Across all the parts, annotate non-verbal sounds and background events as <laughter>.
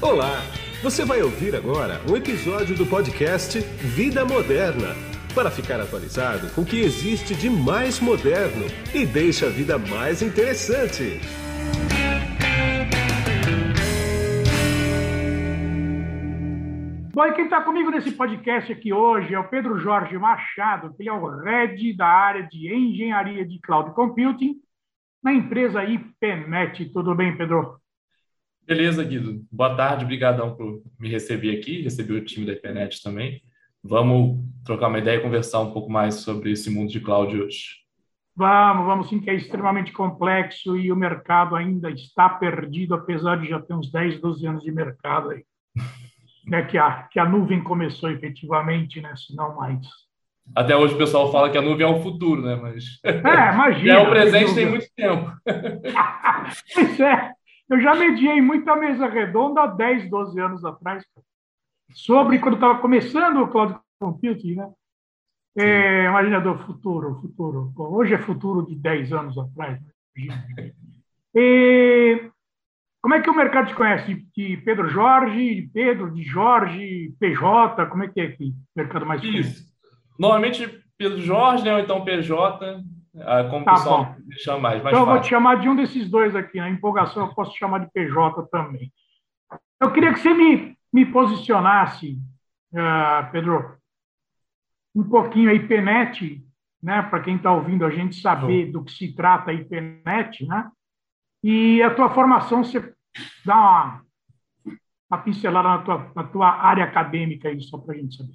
Olá! Você vai ouvir agora um episódio do podcast Vida Moderna para ficar atualizado com o que existe de mais moderno e deixa a vida mais interessante. Bom, e quem está comigo nesse podcast aqui hoje é o Pedro Jorge Machado, que ele é o head da área de engenharia de cloud computing na empresa IPNet. Tudo bem, Pedro? Beleza, Guido. Boa tarde, obrigadão por me receber aqui, receber o time da IPNet também. Vamos trocar uma ideia e conversar um pouco mais sobre esse mundo de cloud hoje. Vamos, vamos sim, que é extremamente complexo e o mercado ainda está perdido, apesar de já ter uns 10, 12 anos de mercado aí. né, <laughs> que, a, que a nuvem começou efetivamente, né, se não mais. Até hoje o pessoal fala que a nuvem é o futuro, né? Mas. É, imagina. <laughs> é o presente tem muito tempo. <laughs> pois é. Eu já mediei muita mesa redonda há 10, 12 anos atrás, sobre quando estava começando o cloud computing, né? É, imagina do futuro, futuro. Bom, hoje é futuro de 10 anos atrás. Né? E, como é que o mercado te conhece? De Pedro Jorge, de Pedro, de Jorge, PJ? Como é que é aqui? O mercado mais Isso. Normalmente Pedro Jorge, né? ou então PJ. Ah, como tá pessoal bom. chama mais, mais Então, eu vou te chamar de um desses dois aqui. Na empolgação, eu posso te chamar de PJ também. Eu queria que você me, me posicionasse, uh, Pedro, um pouquinho a IPNET, né, para quem está ouvindo a gente saber do que se trata a IPNET, né? E a tua formação, você dá uma, uma pincelada na tua, na tua área acadêmica aí, só para a gente saber.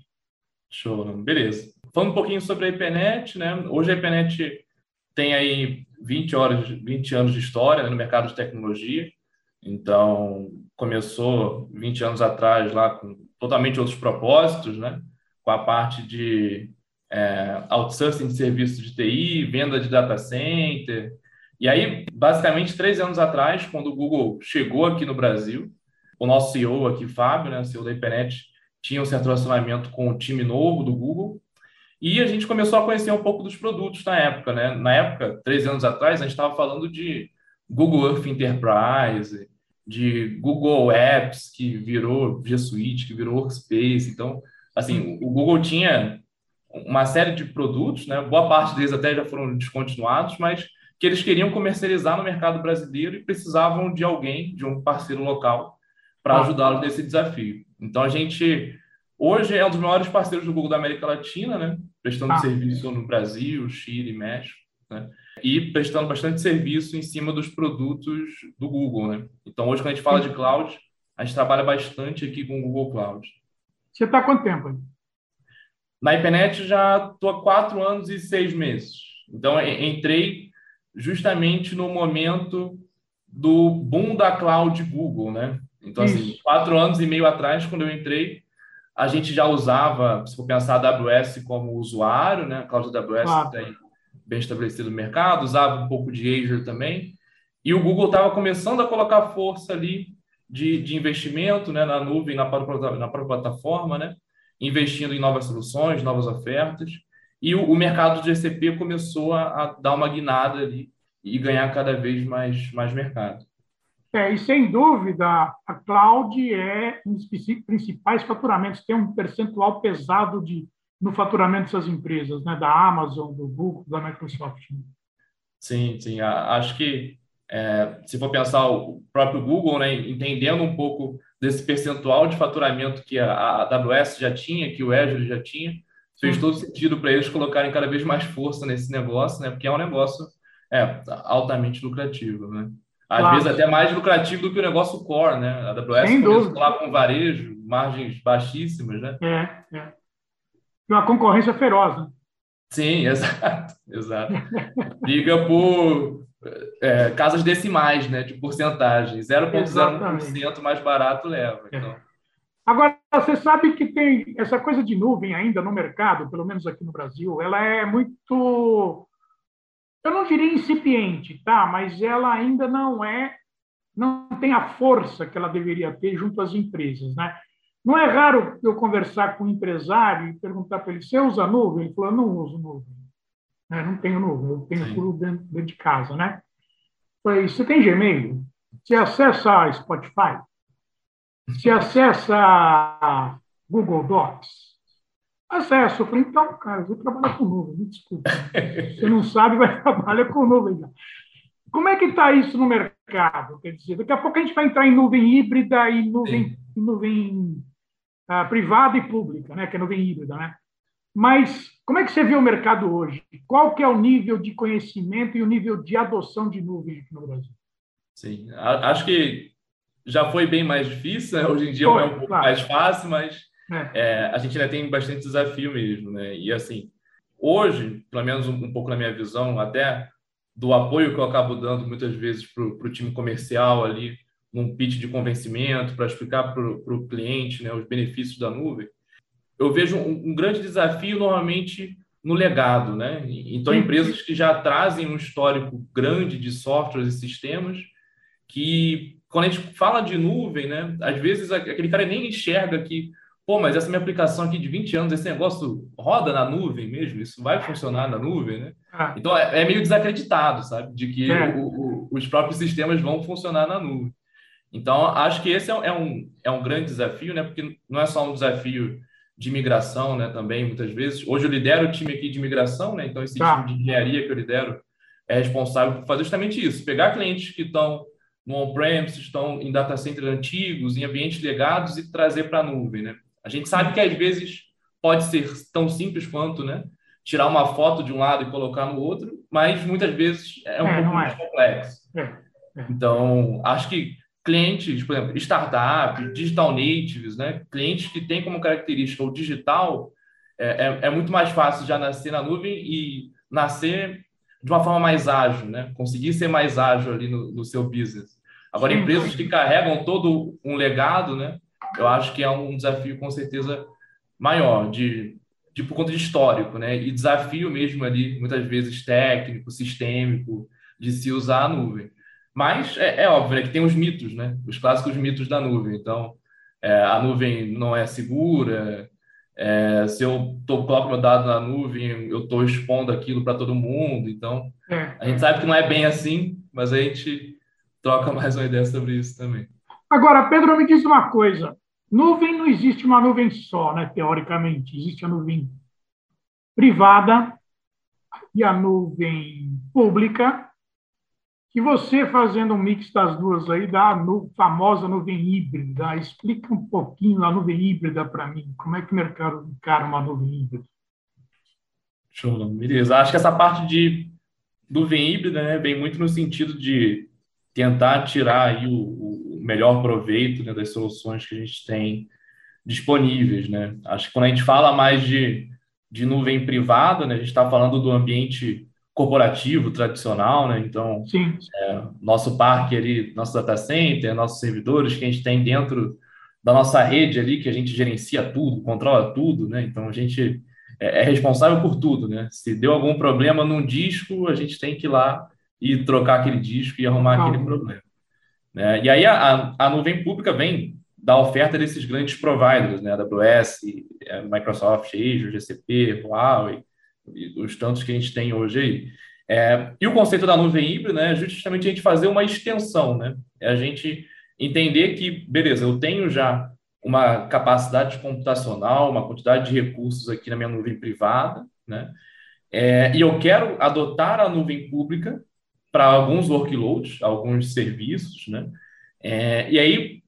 Show, beleza. Falando um pouquinho sobre a IPNET, né? Hoje a IPNET tem aí 20, horas, 20 anos de história né, no mercado de tecnologia. Então, começou 20 anos atrás lá com totalmente outros propósitos, né? Com a parte de é, outsourcing de serviços de TI, venda de data center. E aí, basicamente, três anos atrás, quando o Google chegou aqui no Brasil, o nosso CEO aqui, Fábio, né, CEO da IPNET, tinha um certo relacionamento com o time novo do Google, e a gente começou a conhecer um pouco dos produtos na época, né? Na época, três anos atrás, a gente estava falando de Google Earth Enterprise, de Google Apps, que virou G Suite, que virou Workspace. Então, assim, o Google tinha uma série de produtos, né? Boa parte deles até já foram descontinuados, mas que eles queriam comercializar no mercado brasileiro e precisavam de alguém, de um parceiro local, para ajudá-los nesse desafio. Então, a gente hoje é um dos maiores parceiros do Google da América Latina, né? prestando ah. serviço no Brasil, Chile, México, né? e prestando bastante serviço em cima dos produtos do Google. Né? Então, hoje, quando a gente fala de cloud, a gente trabalha bastante aqui com o Google Cloud. Você está há quanto tempo? Na IPNET já estou há quatro anos e seis meses. Então, entrei justamente no momento do boom da cloud Google, né? Então, assim, quatro anos e meio atrás, quando eu entrei, a gente já usava, se for pensar a AWS como usuário, né? A cloud AWS claro. tem bem estabelecido no mercado, usava um pouco de Azure também. E o Google estava começando a colocar força ali de, de investimento né, na nuvem, na própria, na própria plataforma, né? investindo em novas soluções, novas ofertas. E o, o mercado de GCP começou a, a, dar uma guinada ali e ganhar cada vez mais, mais mercado. É, e sem dúvida, a cloud é um dos principais faturamentos, tem um percentual pesado de, no faturamento dessas empresas, né? da Amazon, do Google, da Microsoft. Sim, sim. Acho que é, se for pensar o próprio Google, né, entendendo um pouco desse percentual de faturamento que a, a AWS já tinha, que o Azure já tinha, fez todo sentido para eles colocarem cada vez mais força nesse negócio, né, porque é um negócio é, altamente lucrativo. Né? Às claro. vezes até mais lucrativo do que o negócio core, né? A AWS Sem começou lá com varejo, margens baixíssimas, né? É, é. Uma concorrência feroz, né? Sim, <laughs> exato, exato. Liga por é, casas decimais, né? De porcentagem. 0,01% mais barato leva. É. Então. Agora, você sabe que tem essa coisa de nuvem ainda no mercado, pelo menos aqui no Brasil, ela é muito eu não diria incipiente, tá? Mas ela ainda não é, não tem a força que ela deveria ter junto às empresas, né? Não é raro eu conversar com um empresário e perguntar para ele: você usa nuvem? Ele falou: não uso nuvem. É, não tenho nuvem, eu tenho tudo dentro, dentro, de casa, né? Falei: você tem Gmail? Você acessa Spotify? Você acessa Google Docs? Acesso. Eu falei, então, cara, eu vou trabalhar com nuvem, me desculpa. Você não sabe, vai <laughs> trabalhar com nuvem. Como é que está isso no mercado? Quer dizer, daqui a pouco a gente vai entrar em nuvem híbrida e nuvem, nuvem uh, privada e pública, né? que é nuvem híbrida. Né? Mas como é que você vê o mercado hoje? Qual que é o nível de conhecimento e o nível de adoção de nuvem aqui no Brasil? Sim, acho que já foi bem mais difícil, né? hoje em dia foi, é um pouco claro. mais fácil, mas é. É, a gente ainda tem bastante desafio mesmo. Né? E assim, hoje, pelo menos um, um pouco na minha visão, até do apoio que eu acabo dando muitas vezes para o time comercial ali, num pitch de convencimento, para explicar para o cliente né, os benefícios da nuvem, eu vejo um, um, grande desafio normalmente no legado, né? Então, empresas que já trazem um histórico grande de softwares e sistemas, que quando a gente fala de nuvem, né, às vezes aquele cara nem enxerga que, pô, mas essa minha aplicação aqui de 20 anos, esse negócio roda na nuvem mesmo, isso vai funcionar na nuvem, né? Ah. Então, é, é, meio desacreditado, sabe, de que é. o, o, os próprios sistemas vão funcionar na nuvem. Então, acho que esse é, é, um, é um grande desafio, né? Porque não é só um desafio de migração, né, também, muitas vezes. Hoje eu lidero o time aqui de migração, né, então esse tá. time de engenharia que eu lidero é responsável por fazer justamente isso, pegar clientes que estão no on-premise, estão em data centers antigos, em ambientes legados e trazer para a nuvem, né. A gente sabe que às vezes pode ser tão simples quanto, né, tirar uma foto de um lado e colocar no outro, mas muitas vezes é um é, pouco mais é. complexo. É, é. Então, acho que clientes, por exemplo, startup, digital natives, né? clientes que têm como característica o digital, é, é, é, muito mais fácil já nascer na nuvem e nascer de uma forma mais ágil, né? conseguir ser mais ágil ali no, no seu business. Agora, empresas que carregam todo um legado, né? Eu acho que é um desafio com certeza maior, de, de por conta de histórico, né? e desafio mesmo ali, muitas vezes técnico, sistêmico, de se usar a nuvem. Mas é, é óbvio né, que tem os mitos, né? Os clássicos mitos da nuvem. Então, é, a nuvem não é segura. É, se eu tô, coloco meu dado na nuvem, eu estou expondo aquilo para todo mundo. Então, a gente sabe que não é bem assim, mas a gente troca <laughs> mais uma ideia sobre isso também. Agora, Pedro, me diz uma coisa. Nuvem não existe uma nuvem só, né? Teoricamente, existe a nuvem privada e a nuvem pública que você fazendo um mix das duas aí, da nu, famosa nuvem híbrida, explica um pouquinho a nuvem híbrida para mim. Como é que o mercado encara uma nuvem híbrida? Show, beleza. Acho que essa parte de nuvem híbrida né, vem muito no sentido de tentar tirar aí o, o melhor proveito né, das soluções que a gente tem disponíveis. Né? Acho que quando a gente fala mais de, de nuvem privada, né, a gente está falando do ambiente corporativo tradicional, né? Então, é, nosso parque ali, nosso data center, nossos servidores que a gente tem dentro da nossa rede ali, que a gente gerencia tudo, controla tudo, né? Então, a gente é, é responsável por tudo, né? Se deu algum problema num disco, a gente tem que ir lá e trocar aquele disco e arrumar ah. aquele problema. Né? E aí a, a nuvem pública vem da oferta desses grandes providers, né? AWS, é, Microsoft, Azure, GCP, Huawei, os tantos que a gente tem hoje aí. É, e o conceito da nuvem híbrida né, é justamente a gente fazer uma extensão, né? É a gente entender que, beleza, eu tenho já uma capacidade computacional, uma quantidade de recursos aqui na minha nuvem privada, né? É, e eu quero adotar a nuvem pública para alguns workloads, alguns serviços, né? É, e aí,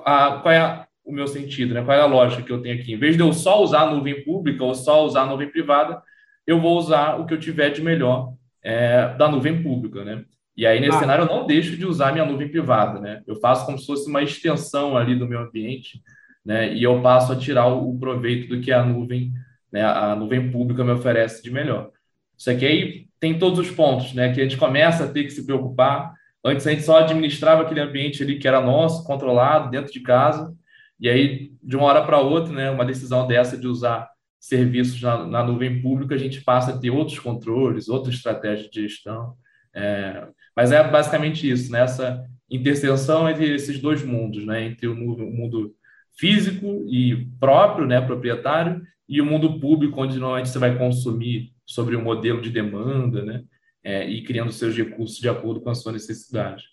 a, qual é a, o meu sentido, né? Qual é a lógica que eu tenho aqui? Em vez de eu só usar a nuvem pública ou só usar a nuvem privada, eu vou usar o que eu tiver de melhor é, da nuvem pública, né? E aí, nesse ah. cenário, eu não deixo de usar minha nuvem privada, né? Eu faço como se fosse uma extensão ali do meu ambiente, né? E eu passo a tirar o proveito do que a nuvem, né? A nuvem pública me oferece de melhor. Isso aqui aí tem todos os pontos, né? Que a gente começa a ter que se preocupar. Antes a gente só administrava aquele ambiente ali que era nosso, controlado, dentro de casa. E aí, de uma hora para outra, né? Uma decisão dessa de usar serviços na, na, nuvem pública, a gente passa a ter outros controles, outras estratégias de gestão. É, mas é basicamente isso, né? essa interseção entre esses dois mundos, né? entre o mundo físico e próprio, né? proprietário, e o mundo público, onde normalmente você vai consumir sobre o modelo de demanda né? É, e criando seus recursos de acordo com a sua necessidade.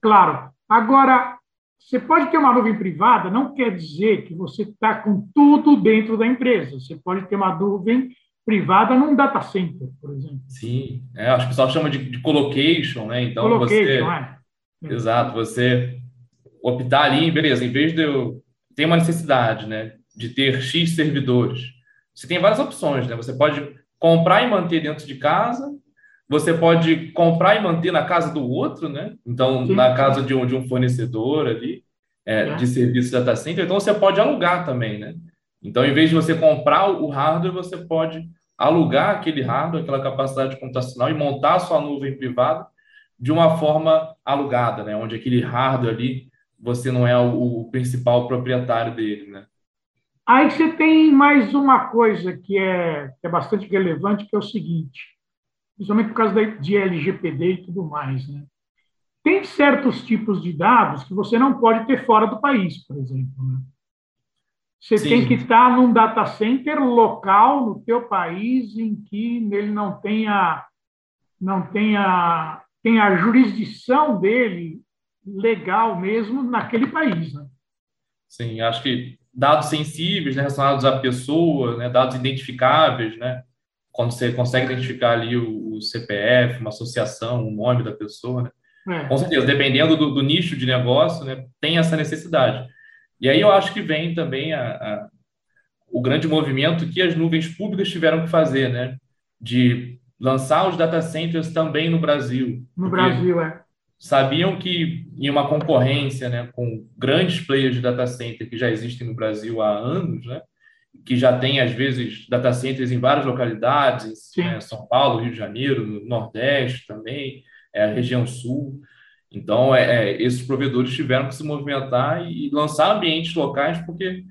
Claro. Agora, você pode ter uma nuvem privada, não quer dizer que você está com tudo dentro da empresa. Você pode ter uma nuvem privada num data center, por exemplo. Sim, é, acho que o pessoal chama de, de colocation, né? Então colocation, você, é. exato, você optar ali, beleza, em vez de eu ter uma necessidade, né, de ter x servidores, você tem várias opções, né? Você pode comprar e manter dentro de casa, você pode comprar e manter na casa do outro, né? Então, Sim. na casa de um, de um fornecedor ali, é, é. de serviço data center, então você pode alugar também, né? Então, em vez de você comprar o hardware, você pode alugar aquele hardware, aquela capacidade computacional e montar a sua nuvem privada de uma forma alugada, né? Onde aquele hardware ali você não é o, o principal proprietário dele, né? Aí você tem mais uma coisa que é, que é bastante relevante, que é o seguinte, principalmente por causa de LGPD e tudo mais, né? Tem certos tipos de dados que você não pode ter fora do país, por exemplo. Né? Você Sim. tem que estar num data center local no teu país em que ele não tenha não tenha tenha a jurisdição dele legal mesmo naquele país, né? Sim, acho que dados sensíveis né, relacionados à pessoa, né, dados identificáveis, né? Quando você consegue identificar ali o, o CPF, uma associação, o nome da pessoa, né? É. Com certeza, dependendo do, do, nicho de negócio, né, tem essa necessidade. E aí eu acho que vem também a, a, o grande movimento que as nuvens públicas tiveram que fazer, né? De lançar os data centers também no Brasil. No Brasil, é. Sabiam que em uma concorrência né, com grandes players de data center que já existem no Brasil há anos, né? que já tem, às vezes, data centers em várias localidades, né, São Paulo, Rio de Janeiro, Nordeste também, é, a região Sul. Então, é, é, esses provedores tiveram que se movimentar e lançar ambientes locais, porque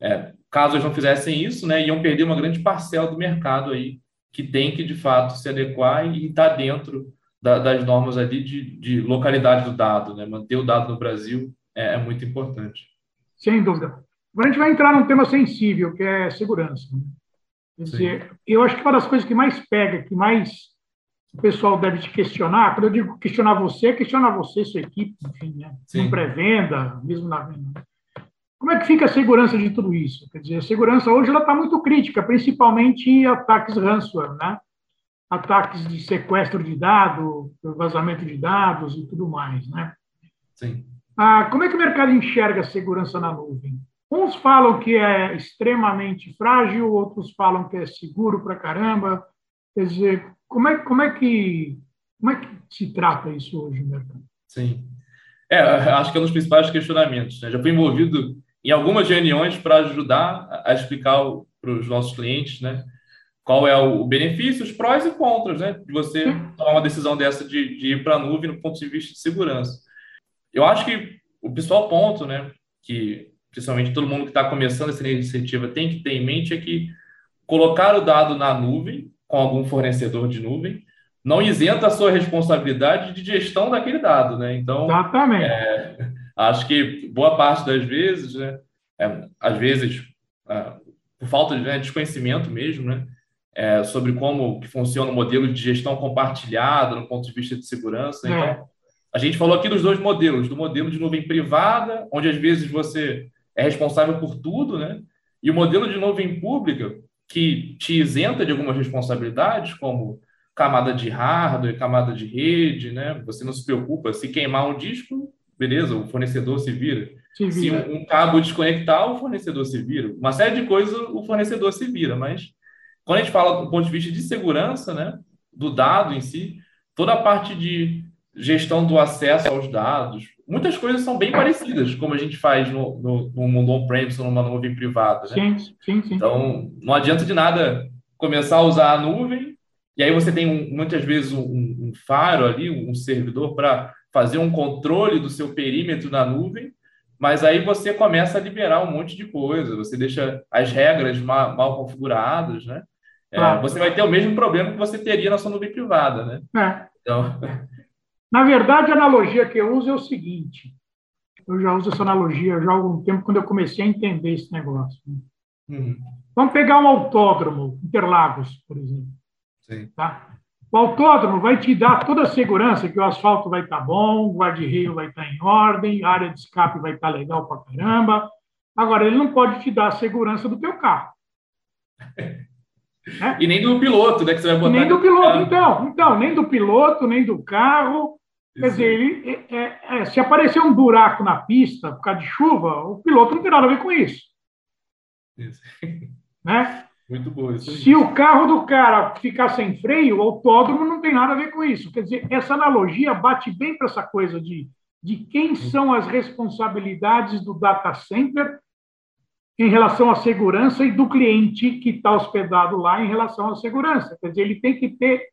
é, caso eles não fizessem isso, né, iam perder uma grande parcela do mercado aí, que tem que, de fato, se adequar e estar tá dentro da, das normas ali de, de, localidade do dado. Né? Manter o dado no Brasil é, é muito importante. Sem dúvida. Agora a gente vai entrar num tema sensível, que é segurança. Né? Quer dizer, eu acho que uma das coisas que mais pega, que mais o pessoal deve te questionar. Quando eu digo questionar você, questionar você, sua equipe, enfim, né? em pré-venda, mesmo na venda. Como é que fica a segurança de tudo isso? Quer dizer, a segurança hoje ela está muito crítica, principalmente ataques ransomware, né? Ataques de sequestro de dados, vazamento de dados e tudo mais, né? Sim. Ah, como é que o mercado enxerga a segurança na nuvem? Uns falam que é extremamente frágil, outros falam que é seguro para caramba. Quer dizer, como é, como é, que, como é que se trata isso hoje, mercado? Sim. É, acho que é um dos principais questionamentos. Né? Já fui envolvido em algumas reuniões para ajudar a explicar para os nossos clientes né, qual é o benefício, os prós e contras né, de você tomar uma decisão dessa de, de ir para a nuvem no ponto de vista de segurança. Eu acho que o principal ponto né, que principalmente todo mundo que está começando essa iniciativa tem que ter em mente é que colocar o dado na nuvem com algum fornecedor de nuvem, não isenta a sua responsabilidade de gestão daquele dado, né? Então, Exatamente. É, acho que boa parte das vezes, né, é, às vezes, é, por falta de né, desconhecimento mesmo, né, é, sobre como que funciona o modelo de gestão compartilhada no ponto de vista de segurança. É. Então, a gente falou aqui dos dois modelos, do modelo de nuvem privada, onde às vezes você é responsável por tudo, né? E o modelo de nuvem pública, que te isenta de algumas responsabilidades, como camada de hardware, camada de rede, né? Você não se preocupa se queimar um disco, beleza, o fornecedor se vira. Se, vira. se um, um, cabo desconectar, o fornecedor se vira. Uma série de coisas o fornecedor se vira, mas quando a gente fala do ponto de vista de segurança, né, do dado em si, toda a parte de gestão do acesso aos dados, muitas coisas são bem parecidas, como a gente faz no, no, no mundo on-premise ou numa nuvem privada. Né? Sim, sim, sim. Então, não adianta de nada começar a usar a nuvem, e aí você tem um, muitas vezes um, um, faro ali, um servidor para fazer um controle do seu perímetro na nuvem, mas aí você começa a liberar um monte de coisa, você deixa as regras mal, mal configuradas, né? É, Você vai ter o mesmo problema que você teria na sua nuvem privada, né? É. Então... Na verdade, a analogia que eu uso é o seguinte: eu já uso essa analogia já há algum tempo, quando eu comecei a entender esse negócio. Né? Uhum. Vamos pegar um autódromo, Interlagos, por exemplo. Sim. Tá? O autódromo vai te dar toda a segurança que o asfalto vai estar tá bom, o guarda-reio vai estar tá em ordem, a área de escape vai estar tá legal para caramba. Agora, ele não pode te dar a segurança do teu carro. <laughs> Né? E nem do piloto, né? Que você vai botar nem do piloto, carro. então, então, nem do piloto, nem do carro. Quer dizer, ele, é, é, é, se aparecer um buraco na pista por causa de chuva, o piloto não tem nada a ver com isso. isso. <laughs> Né? Muito bom isso. Se o carro do cara ficar sem freio, o autódromo não tem nada a ver com isso. Quer dizer, essa analogia bate bem para essa coisa de, de quem são as responsabilidades do data center em relação à segurança e do cliente que está hospedado lá em relação à segurança. Quer dizer, ele tem que ter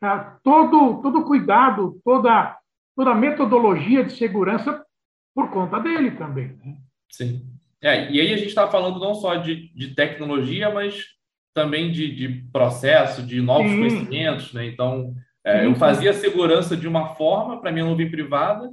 tá, todo todo cuidado, toda toda metodologia de segurança por conta dele também. Né? Sim. É, e aí a gente está falando não só de, de tecnologia, mas também de, de processo, de novos Sim. conhecimentos, né? Então, é, eu fazia segurança de uma forma para minha nuvem privada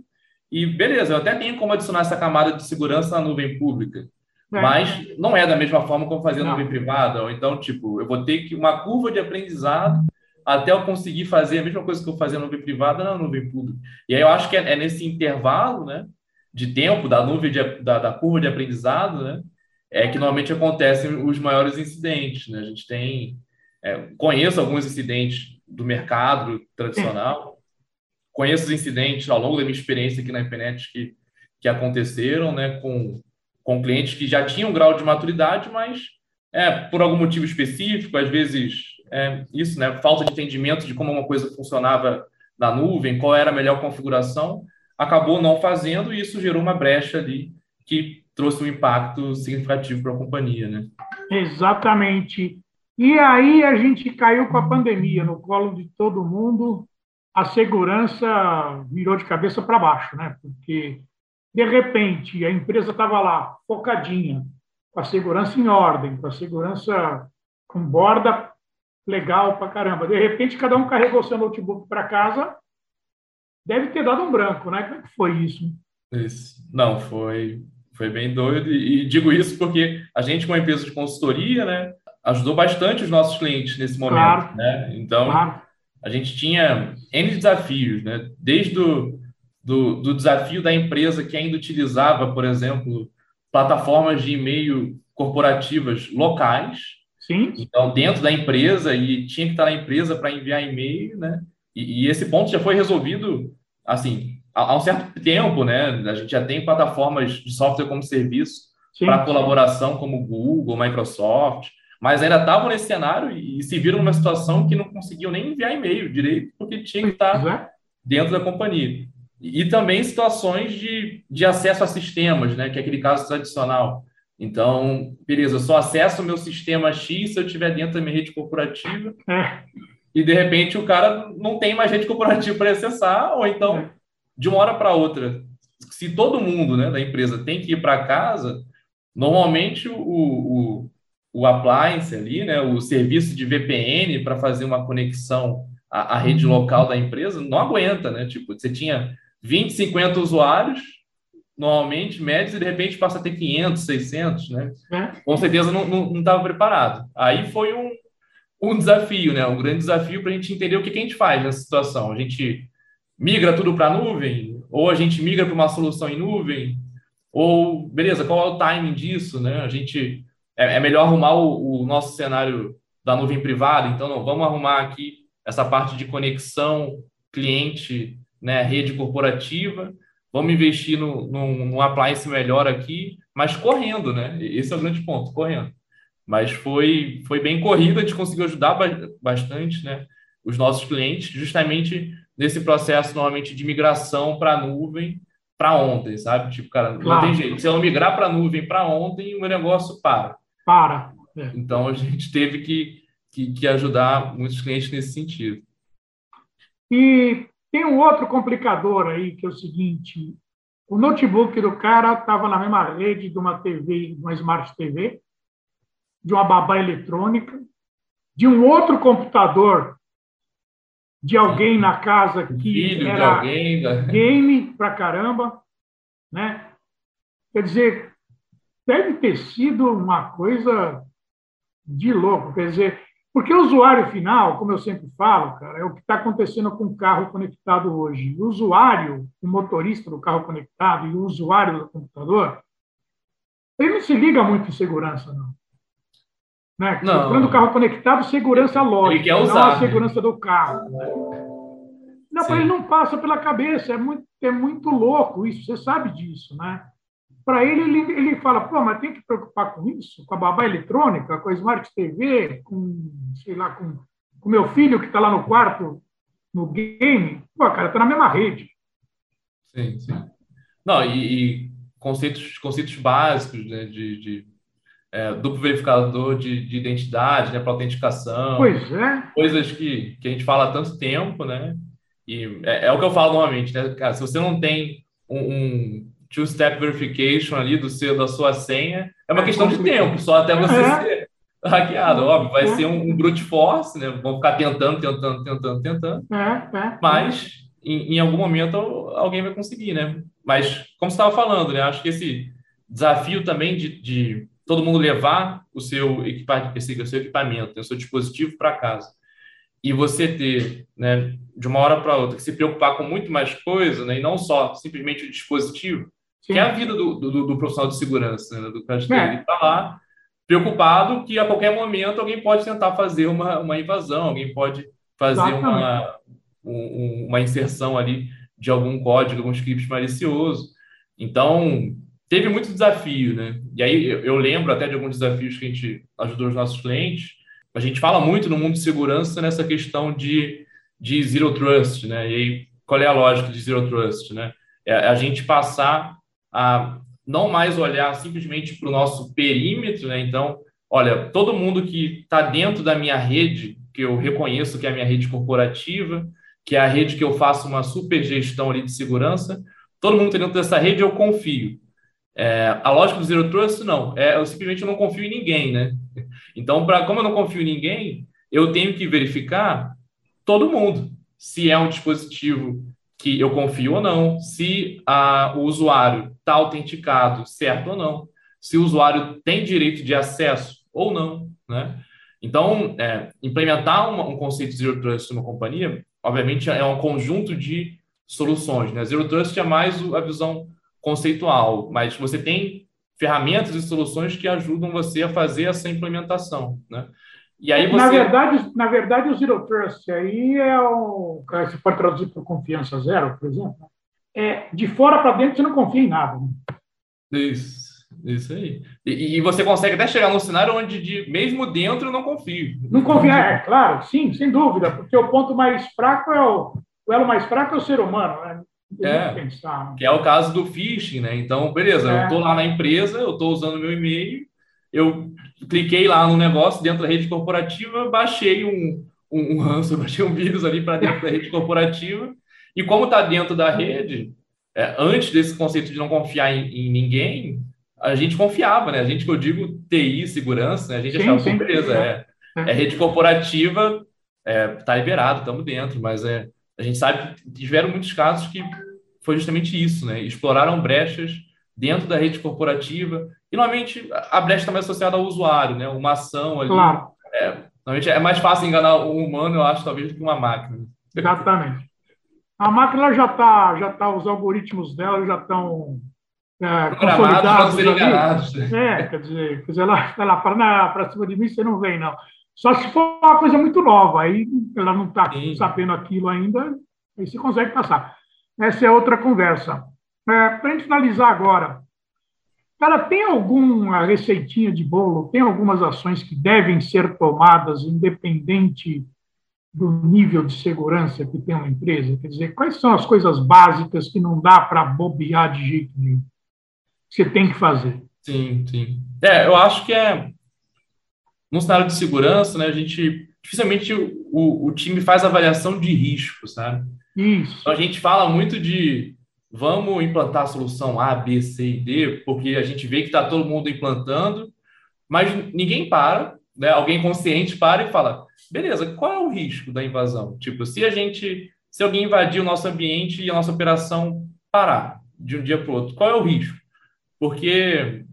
e beleza, eu até tenho como adicionar essa camada de segurança na nuvem pública. É. Mas não é da mesma forma como fazer nuvem privada. Ou então, tipo, eu vou ter que uma curva de aprendizado até eu conseguir fazer a mesma coisa que eu fazia na nuvem privada na nuvem pública. E aí eu acho que é, é nesse intervalo, né, de tempo da nuvem de, da, da, curva de aprendizado, né, é que normalmente acontecem os maiores incidentes. Né? A gente tem, é, conheço alguns incidentes do mercado tradicional, conheço os incidentes ao longo da minha experiência aqui na internet que, que aconteceram, né, com com clientes que já tinham um grau de maturidade, mas é, por algum motivo específico, às vezes é, isso, né, falta de entendimento de como uma coisa funcionava na nuvem, qual era a melhor configuração, acabou não fazendo e isso gerou uma brecha ali que trouxe um impacto significativo para a companhia, né? Exatamente. E aí a gente caiu com a pandemia no colo de todo mundo, a segurança virou de cabeça para baixo, né? Porque de repente, a empresa estava lá, focadinha, com a segurança em ordem, com a segurança com borda legal para caramba. De repente, cada um carregou seu notebook para casa. Deve ter dado um branco, né? Como é que foi isso? Isso. Não, foi, foi bem doido. E, digo isso porque a gente, como empresa de consultoria, né, ajudou bastante os nossos clientes nesse momento. Claro. Né? Então, claro. a gente tinha N desafios, né? Desde o do, do desafio da empresa que ainda utilizava, por exemplo, plataformas de e-mail corporativas locais. Sim. Então, dentro da empresa, e tinha que estar na empresa para enviar e-mail, né? E, e, esse ponto já foi resolvido, assim, há, há, um certo tempo, né? A gente já tem plataformas de software como serviço para colaboração, como Google, Microsoft, mas ainda estavam nesse cenário e, e se viram numa situação que não conseguiam nem enviar e-mail direito, porque tinha que estar é. dentro da companhia. E também situações de, de acesso a sistemas, né? que é aquele caso tradicional. Então, beleza, eu só acesso o meu sistema X se eu estiver dentro da minha rede corporativa. É. E, de repente, o cara não tem mais rede corporativa para acessar, ou então, é. de uma hora para outra, se todo mundo né, da empresa tem que ir para casa, normalmente o, o, o appliance ali, né, o serviço de VPN para fazer uma conexão à, à rede local da empresa, não aguenta, né? Tipo, você tinha 20, 50 usuários, normalmente, médios, e de repente passa a ter 500, 600, né? É. Com certeza não estava preparado. Aí foi um, um desafio, né? Um grande desafio para a gente entender o que, que a gente faz nessa situação. A gente migra tudo para a nuvem? Ou a gente migra para uma solução em nuvem? Ou, beleza, qual é o timing disso, né? A gente... É, é melhor arrumar o, o nosso cenário da nuvem privada, então não, vamos arrumar aqui essa parte de conexão cliente né, rede corporativa, vamos investir no, no, no appliance melhor aqui, mas correndo, né? Esse é o grande ponto, correndo. Mas foi, foi bem corrido, a gente conseguiu ajudar bastante né, os nossos clientes, justamente nesse processo, normalmente, de migração para a nuvem para ontem, sabe? Tipo, cara, não claro. tem jeito. Se eu migrar para a nuvem para ontem, o meu negócio para. Para. É. Então, a gente teve que, que, que ajudar muitos clientes nesse sentido. E tem um outro complicador aí, que é o seguinte: o notebook do cara estava na mesma rede de uma TV, de uma Smart TV, de uma babá eletrônica, de um outro computador de alguém na casa que era alguém, né? game pra caramba, né? Quer dizer, deve ter sido uma coisa de louco. Quer dizer, Porque o usuário final, como eu sempre falo, cara, é o que está acontecendo com o carro conectado hoje. O usuário, o motorista do carro conectado e o usuário do computador, ele não se liga muito em segurança, não. Né? Não. Falando do carro conectado, segurança lógica, não a né? segurança do carro. Não, para ele não passa pela cabeça, é muito, é muito louco isso, você sabe disso, né? Para ele, ele, ele fala, pô, mas tem que preocupar com isso, com a babá eletrônica, com a Smart TV, com, sei lá, com o meu filho que está lá no quarto, no game. Pô, cara, está na mesma rede. Sim, sim. Não, e, e conceitos, conceitos básicos né, de, de é, duplo verificador de, de identidade, né, para autenticação. Pois é. Coisas que, que a gente fala há tanto tempo, né? E é, é o que eu falo normalmente, né? Cara, se você não tem um, um two-step verification ali do seu, da sua senha, é uma é questão de tempo, só até você é. ser hackeado, óbvio. Vai é. ser um, um, brute force, né? Vão ficar tentando, tentando, tentando, tentando. É, é. Mas em, em, algum momento alguém vai conseguir, né? Mas, como você estava falando, né? Acho que esse desafio também de, de todo mundo levar o seu, equipa, esse, o seu equipamento, né? o seu dispositivo para casa e você ter, né, de uma hora para outra, que se preocupar com muito mais coisa, né, e não só simplesmente o dispositivo, Sim. que é a vida do, do, do, profissional de segurança, né, do cadeiro, é. ele está lá preocupado que a qualquer momento alguém pode tentar fazer uma, uma invasão, alguém pode fazer uma, um, uma inserção ali de algum código, algum script malicioso. Então, teve muito desafio, né? E aí eu, eu lembro até de alguns desafios que a gente ajudou os nossos clientes, a gente fala muito no mundo de segurança nessa questão de, de zero trust, né? E aí, qual é a lógica de zero trust, né? É a gente passar a não mais olhar simplesmente para o nosso perímetro, né? Então, olha, todo mundo que está dentro da minha rede, que eu reconheço que é a minha rede corporativa, que é a rede que eu faço uma super gestão ali de segurança, todo mundo tá dentro dessa rede eu confio. É, a lógica do Zero Trust, não. É, eu simplesmente não confio em ninguém, né? Então, pra, como eu não confio em ninguém, eu tenho que verificar todo mundo. Se é um dispositivo que eu confio ou não, se a, o usuário está autenticado, certo ou não, se o usuário tem direito de acesso ou não, né? Então, é, implementar uma, um conceito de Zero Trust numa companhia, obviamente, é um conjunto de soluções, né? Zero Trust é mais a visão conceitual, mas você tem ferramentas e soluções que ajudam você a fazer essa implementação, né? E aí você... Na verdade, na verdade, o Zero Trust aí é o... Você pode traduzir para confiança zero, por exemplo. É, de fora para dentro, você não confia em nada. Né? Isso, isso aí. E, e, você consegue até chegar num cenário onde, de, mesmo dentro, eu não confio. Não confia, é, claro, sim, sem dúvida, porque o ponto mais fraco é o... O elo mais fraco é o ser humano, né? É, que é o caso do phishing, né? Então, beleza, é. eu estou lá na empresa, eu estou usando meu e-mail, eu cliquei lá no negócio dentro da rede corporativa, baixei um, um, um ranço, <laughs> baixei um vírus ali para dentro da rede corporativa, e como está dentro da rede, é, antes desse conceito de não confiar em, em, ninguém, a gente confiava, né? A gente que eu digo TI, segurança, né? a gente sim, achava, sim, beleza, é, é, rede corporativa, é, tá liberado, estamos dentro, mas é a gente sabe que tiveram muitos casos que foi justamente isso, né? Exploraram brechas dentro da rede corporativa. E, normalmente, a brecha está mais associada ao usuário, né? Uma ação ali. Claro. É, normalmente é mais fácil enganar um humano, eu acho, talvez, do que uma máquina. Exatamente. A máquina já está, já tá, os algoritmos dela já estão é, consolidados. Para enganados. É, quer dizer, quer dizer ela, ela para cima de mim, você não vem, não. Só se for uma coisa muito nova, aí ela não está sabendo aquilo ainda, aí você consegue passar. Essa é outra conversa. É, Para a gente finalizar agora, cara, tem alguma receitinha de bolo, tem algumas ações que devem ser tomadas independente do nível de segurança que tem uma empresa? Quer dizer, quais são as coisas básicas que não dá para bobear de jeito nenhum? Você tem que fazer? Sim, sim. É, eu acho que é no cenário de segurança, né, a gente dificilmente o, o time faz avaliação de risco, sabe? Isso. Então a gente fala muito de vamos implantar a solução A, B, C e D, porque a gente vê que está todo mundo implantando, mas ninguém para, né? Alguém consciente para e fala, beleza, qual é o risco da invasão? Tipo, se a gente, se alguém invadir o nosso ambiente e a nossa operação parar de um dia para o outro, qual é o risco? Porque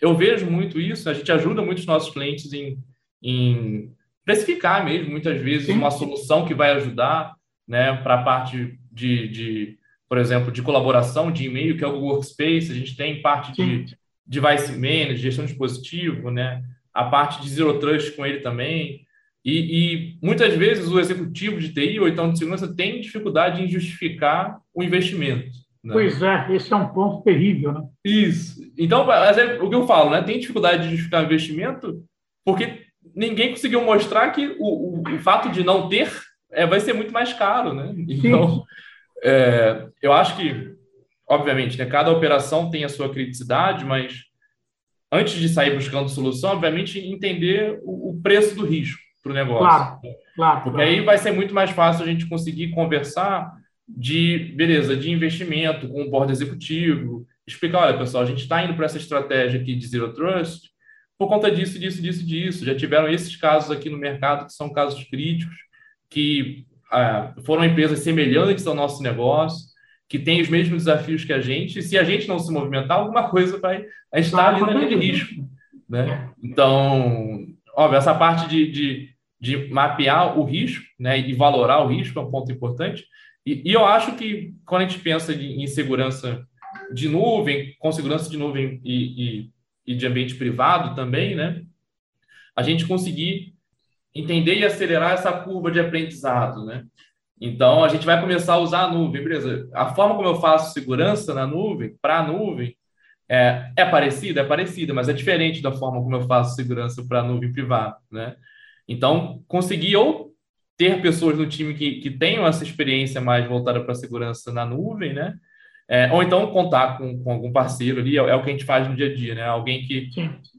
eu vejo muito isso, a gente ajuda muitos nossos clientes em, em precificar mesmo, muitas vezes, uma solução que vai ajudar né, para a parte de, de, por exemplo, de colaboração de e-mail, que é o Workspace, a gente tem parte de device management, gestão de dispositivo, né, a parte de Zero Trust com ele também. E, e, muitas vezes o executivo de TI ou então de segurança tem dificuldade em justificar o investimento. Né? Pois é, esse é um ponto terrível, né? Isso. Então, é o que eu falo, né? Tem dificuldade de justificar o investimento porque ninguém conseguiu mostrar que o, o, o fato de não ter é, vai ser muito mais caro, né? Então, é, eu acho que, obviamente, né, cada operação tem a sua criticidade, mas antes de sair buscando solução, obviamente, entender o, o preço do risco para o negócio. Claro, claro. Porque claro. aí vai ser muito mais fácil a gente conseguir conversar de, beleza, de investimento com o board executivo, explicar, olha, pessoal, a gente está indo para essa estratégia aqui de Zero Trust por conta disso, disso, disso, disso. Já tiveram esses casos aqui no mercado que são casos críticos, que ah, foram empresas semelhantes ao nosso negócio, que têm os mesmos desafios que a gente, e se a gente não se movimentar, alguma coisa vai estar ali na linha de risco. Né? Então, óbvio, essa parte de, de, de, mapear o risco né, e valorar o risco é um ponto importante. E, e eu acho que quando a gente pensa em segurança de nuvem, com segurança de nuvem e, e, e de ambiente privado também, né, a gente conseguir entender e acelerar essa curva de aprendizado, né? Então, a gente vai começar a usar a nuvem, beleza? A forma como eu faço segurança na nuvem, para a nuvem, é, é parecida? É parecida, mas é diferente da forma como eu faço segurança para a nuvem privada, né? Então, conseguir ou ter pessoas no time que, que tenham essa experiência mais voltada para a segurança na nuvem, né? É, ou então contar com, com algum parceiro ali, é, é, o que a gente faz no dia a dia, né? Alguém que,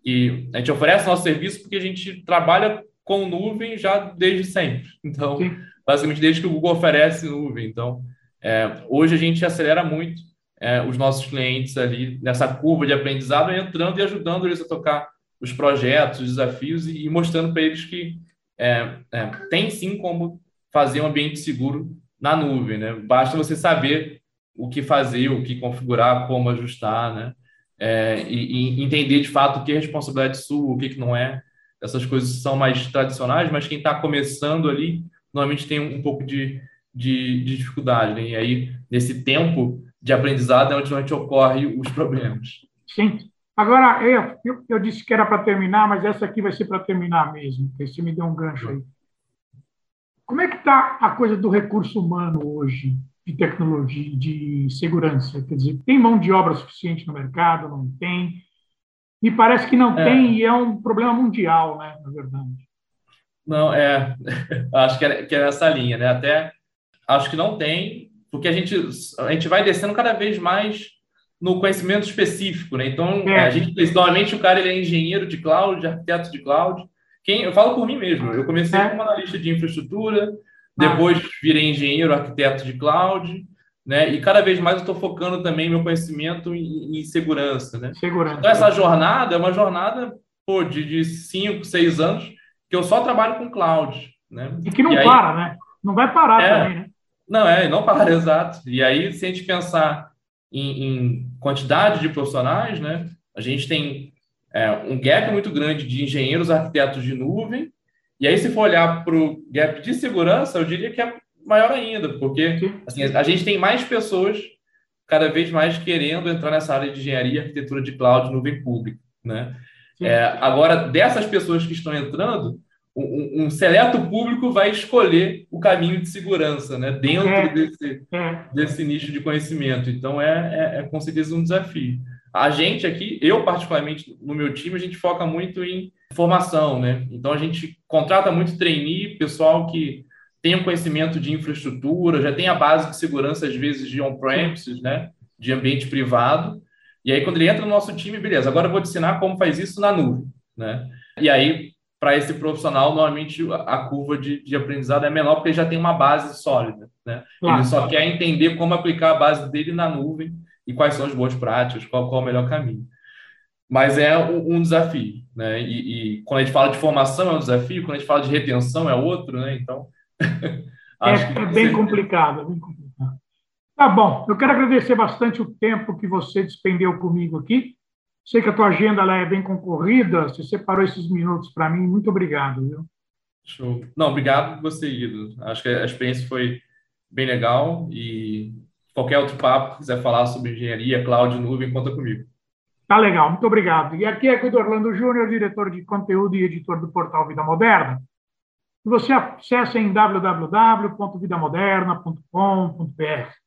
que a gente oferece nosso serviço porque a gente trabalha com nuvem já desde sempre. Então, Sim. Basicamente, desde que o Google oferece nuvem. Então, é, hoje a gente acelera muito é, os nossos clientes ali nessa curva de aprendizado, entrando e ajudando eles a tocar os projetos, os desafios e, e mostrando para eles que é, é, tem sim como fazer um ambiente seguro na nuvem. Né? Basta você saber o que fazer, o que configurar, como ajustar, né? É, e, e, entender de fato o que é responsabilidade sua, o que, que não é essas coisas são mais tradicionais, mas quem está começando ali normalmente tem um, pouco de, de, de dificuldade. Né? E aí, nesse tempo de aprendizado, é onde normalmente ocorre os problemas. Sim. Agora, eu, eu, eu disse que era para terminar, mas essa aqui vai ser para terminar mesmo, porque você me deu um gancho aí. Como é que está a coisa do recurso humano hoje, de tecnologia, de segurança? Quer dizer, tem mão de obra suficiente no mercado? Não tem? Me parece que não é. tem e é um problema mundial, né, na verdade. Não, é. <laughs> acho que é, que é essa linha, né? Até acho que não tem, porque a gente, a gente vai descendo cada vez mais no conhecimento específico, né? Então, é. a gente, normalmente o cara ele é engenheiro de cloud, arquiteto de cloud. Quem, eu falo por mim mesmo. Eu comecei é. como analista de infraestrutura, depois ah. virei engenheiro, arquiteto de cloud, né? E cada vez mais eu estou focando também meu conhecimento em, em, segurança, né? Segurança. Então essa jornada é uma jornada pô, de, de cinco, seis anos que eu só trabalho com cloud, né? E que não e para, aí, né? Não vai parar é, também, né? Não é, não para, <laughs> exato. E aí se a gente pensar em, em quantidade de profissionais, né? A gente tem é, um gap muito grande de engenheiros, arquitetos de nuvem. E aí se for olhar para o gap de segurança, eu diria que é maior ainda, porque assim, a gente tem mais pessoas cada vez mais querendo entrar nessa área de engenharia e arquitetura de cloud nuvem pública. Né? É, agora, dessas pessoas que estão entrando, um, um, seleto público vai escolher o caminho de segurança né? dentro é. desse, é. desse nicho de conhecimento. Então, é, é, é com certeza um desafio. A gente aqui, eu particularmente no meu time, a gente foca muito em formação, né? Então a gente contrata muito trainee, pessoal que tem um conhecimento de infraestrutura, já tem a base de segurança, às vezes, de on-premises, né? de ambiente privado. E aí, quando ele entra no nosso time, beleza, agora eu vou te ensinar como faz isso na nuvem. Né? E aí, para esse profissional, normalmente a curva de, de, aprendizado é menor, porque ele já tem uma base sólida. Né? Claro. Ele só quer entender como aplicar a base dele na nuvem e quais são as boas práticas, qual, qual é o melhor caminho. Mas é um, desafio. Né? E, e, quando a gente fala de formação é um desafio, quando a gente fala de retenção é outro. Né? Então, <laughs> é, é bem complicado, é bem complicado. Tá bom, eu quero agradecer bastante o tempo que você despendeu comigo aqui. Sei que a tua agenda ela é bem concorrida, você separou esses minutos para mim, muito obrigado. Viu? Show. Não, obrigado por você ido. Acho que a experiência foi bem legal e qualquer outro papo que quiser falar sobre engenharia, cloud, nuvem, conta comigo. Tá legal, muito obrigado. E aqui é Cuido Orlando Júnior, diretor de conteúdo e editor do portal Vida Moderna. Você acessa em www.vidamoderna.com.br.